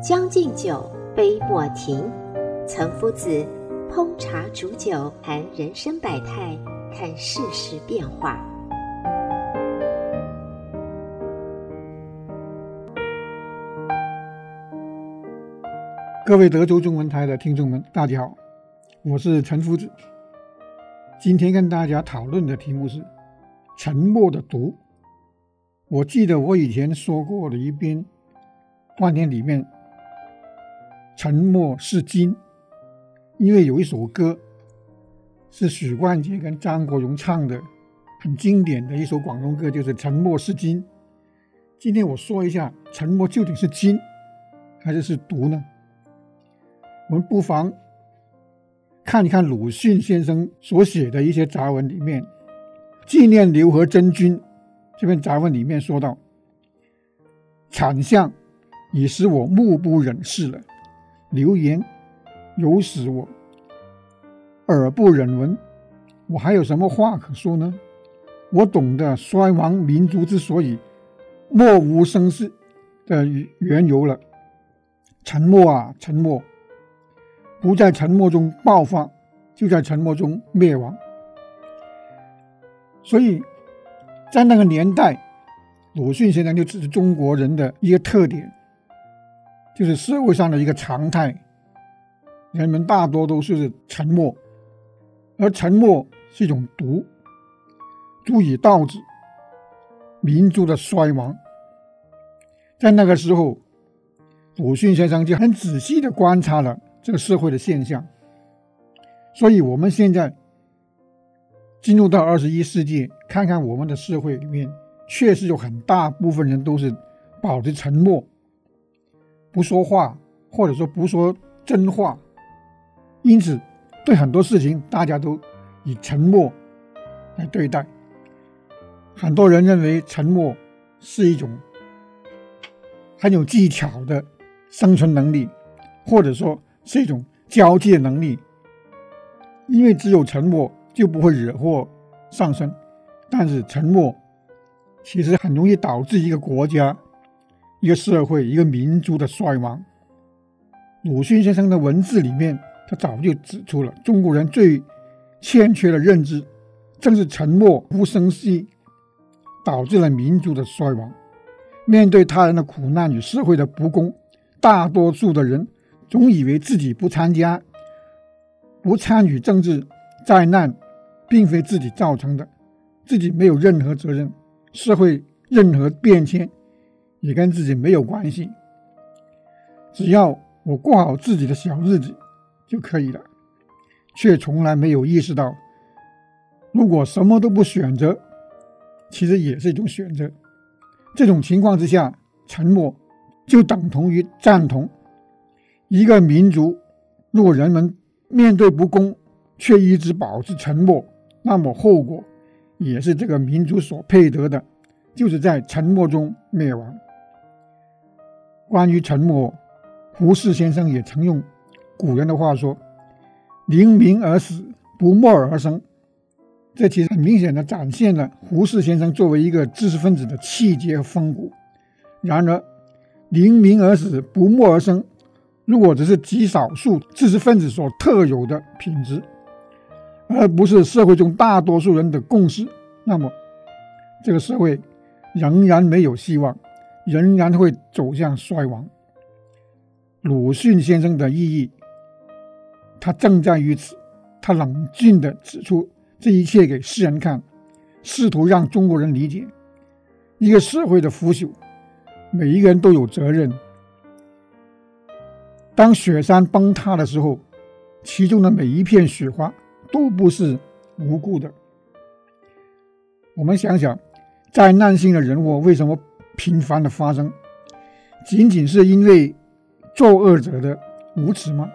将进酒，杯莫停。岑夫子烹茶煮酒，谈人生百态，看世事变化。各位德州中文台的听众们，大家好，我是岑夫子。今天跟大家讨论的题目是“沉默的毒”。我记得我以前说过的一篇观点里面。沉默是金，因为有一首歌是许冠杰跟张国荣唱的，很经典的一首广东歌，就是《沉默是金》。今天我说一下，沉默究竟是金还是是毒呢？我们不妨看一看鲁迅先生所写的一些杂文里面，《纪念刘和珍君》这篇杂文里面说到：“惨相已使我目不忍视了。”流言有使我耳不忍闻，我还有什么话可说呢？我懂得衰亡民族之所以默无声息的缘由了。沉默啊，沉默，不在沉默中爆发，就在沉默中灭亡。所以在那个年代，鲁迅先生就指出中国人的一个特点。就是社会上的一个常态，人们大多都是沉默，而沉默是一种毒，足以导致民族的衰亡。在那个时候，鲁迅先生就很仔细地观察了这个社会的现象。所以，我们现在进入到二十一世纪，看看我们的社会里面，确实有很大部分人都是保持沉默。不说话，或者说不说真话，因此对很多事情大家都以沉默来对待。很多人认为沉默是一种很有技巧的生存能力，或者说是一种交际能力，因为只有沉默就不会惹祸上身。但是沉默其实很容易导致一个国家。一个社会、一个民族的衰亡。鲁迅先生的文字里面，他早就指出了中国人最欠缺的认知，正是沉默无声息，导致了民族的衰亡。面对他人的苦难与社会的不公，大多数的人总以为自己不参加、不参与政治灾难，并非自己造成的，自己没有任何责任，社会任何变迁。也跟自己没有关系，只要我过好自己的小日子就可以了，却从来没有意识到，如果什么都不选择，其实也是一种选择。这种情况之下，沉默就等同于赞同。一个民族，如果人们面对不公却一直保持沉默，那么后果也是这个民族所配得的，就是在沉默中灭亡。关于沉默，胡适先生也曾用古人的话说：“临明而死，不默而生。”这其实很明显的展现了胡适先生作为一个知识分子的气节和风骨。然而，“临明而死，不默而生”如果只是极少数知识分子所特有的品质，而不是社会中大多数人的共识，那么这个社会仍然没有希望。仍然会走向衰亡。鲁迅先生的意义，他正在于此。他冷静地指出这一切给世人看，试图让中国人理解一个社会的腐朽，每一个人都有责任。当雪山崩塌的时候，其中的每一片雪花都不是无辜的。我们想想，灾难性的人祸为什么频繁的发生？仅仅是因为作恶者的无耻吗？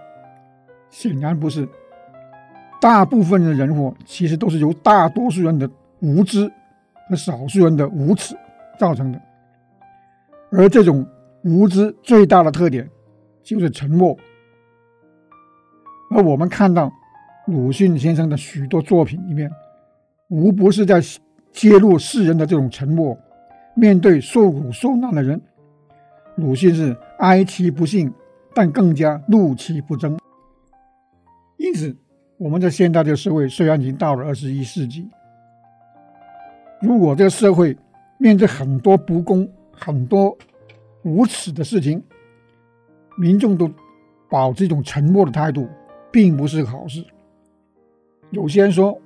显然不是。大部分的人祸其实都是由大多数人的无知和少数人的无耻造成的。而这种无知最大的特点就是沉默。而我们看到鲁迅先生的许多作品里面，无不是在揭露世人的这种沉默。面对受苦受难的人，鲁迅是哀其不幸，但更加怒其不争。因此，我们在现代这个社会，虽然已经到了二十一世纪，如果这个社会面对很多不公、很多无耻的事情，民众都保持一种沉默的态度，并不是好事。有些人说，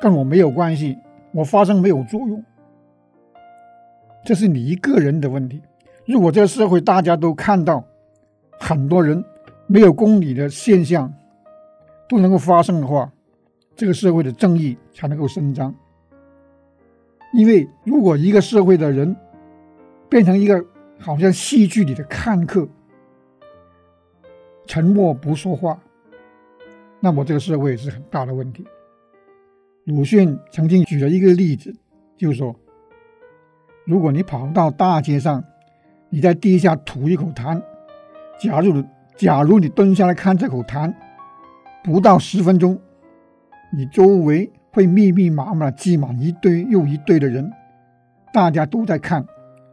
跟我没有关系，我发声没有作用，这是你一个人的问题。如果这个社会大家都看到很多人没有公理的现象都能够发生的话，这个社会的正义才能够伸张。因为如果一个社会的人变成一个好像戏剧里的看客，沉默不说话。那么这个社会是很大的问题。鲁迅曾经举了一个例子，就是说，如果你跑到大街上，你在地下吐一口痰，假如假如你蹲下来看这口痰，不到十分钟，你周围会密密麻麻挤满一堆又一堆的人，大家都在看，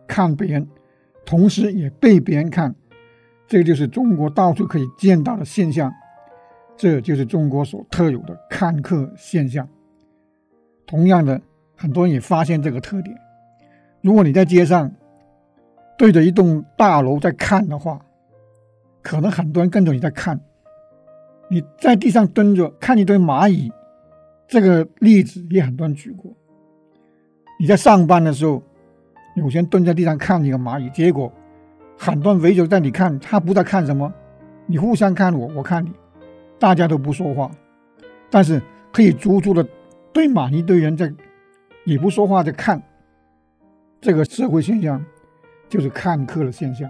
看别人，同时也被别人看，这就是中国到处可以见到的现象。这就是中国所特有的看客现象。同样的，很多人也发现这个特点。如果你在街上对着一栋大楼在看的话，可能很多人跟着你在看。你在地上蹲着看一堆蚂蚁，这个例子也很多人举过。你在上班的时候，有些人蹲在地上看一个蚂蚁，结果很多人围着在你看，他不知道看什么，你互相看我，我看你。大家都不说话，但是可以足足的堆满一堆人在，也不说话在看。这个社会现象就是看客的现象。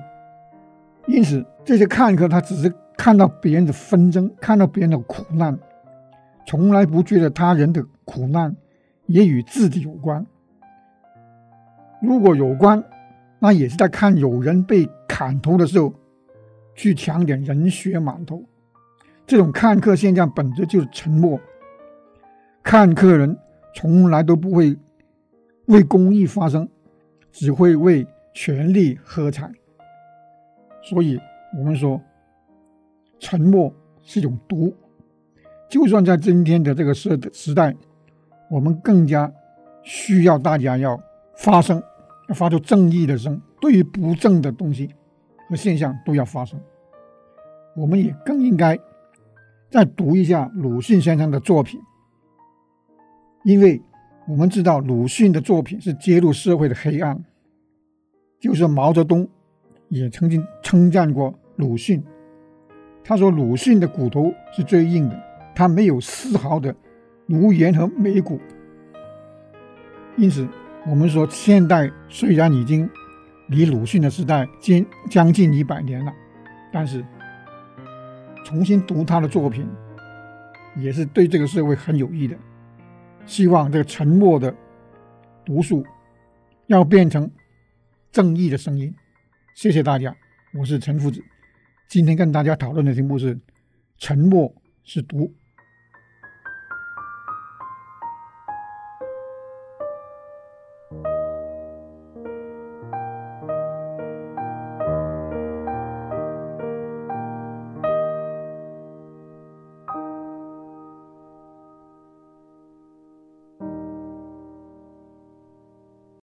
因此，这些看客他只是看到别人的纷争，看到别人的苦难，从来不觉得他人的苦难也与自己有关。如果有关，那也是在看有人被砍头的时候，去抢点人血馒头。这种看客现象本质就是沉默。看客人从来都不会为公益发声，只会为权力喝彩。所以，我们说，沉默是一种毒。就算在今天的这个时时代，我们更加需要大家要发声，要发出正义的声。对于不正的东西和现象，都要发声。我们也更应该。再读一下鲁迅先生的作品，因为我们知道鲁迅的作品是揭露社会的黑暗。就是毛泽东也曾经称赞过鲁迅，他说鲁迅的骨头是最硬的，他没有丝毫的奴颜和美骨。因此，我们说现代虽然已经离鲁迅的时代近将近一百年了，但是。重新读他的作品，也是对这个社会很有益的。希望这个沉默的毒素要变成正义的声音。谢谢大家，我是陈夫子。今天跟大家讨论的题目是：沉默是毒。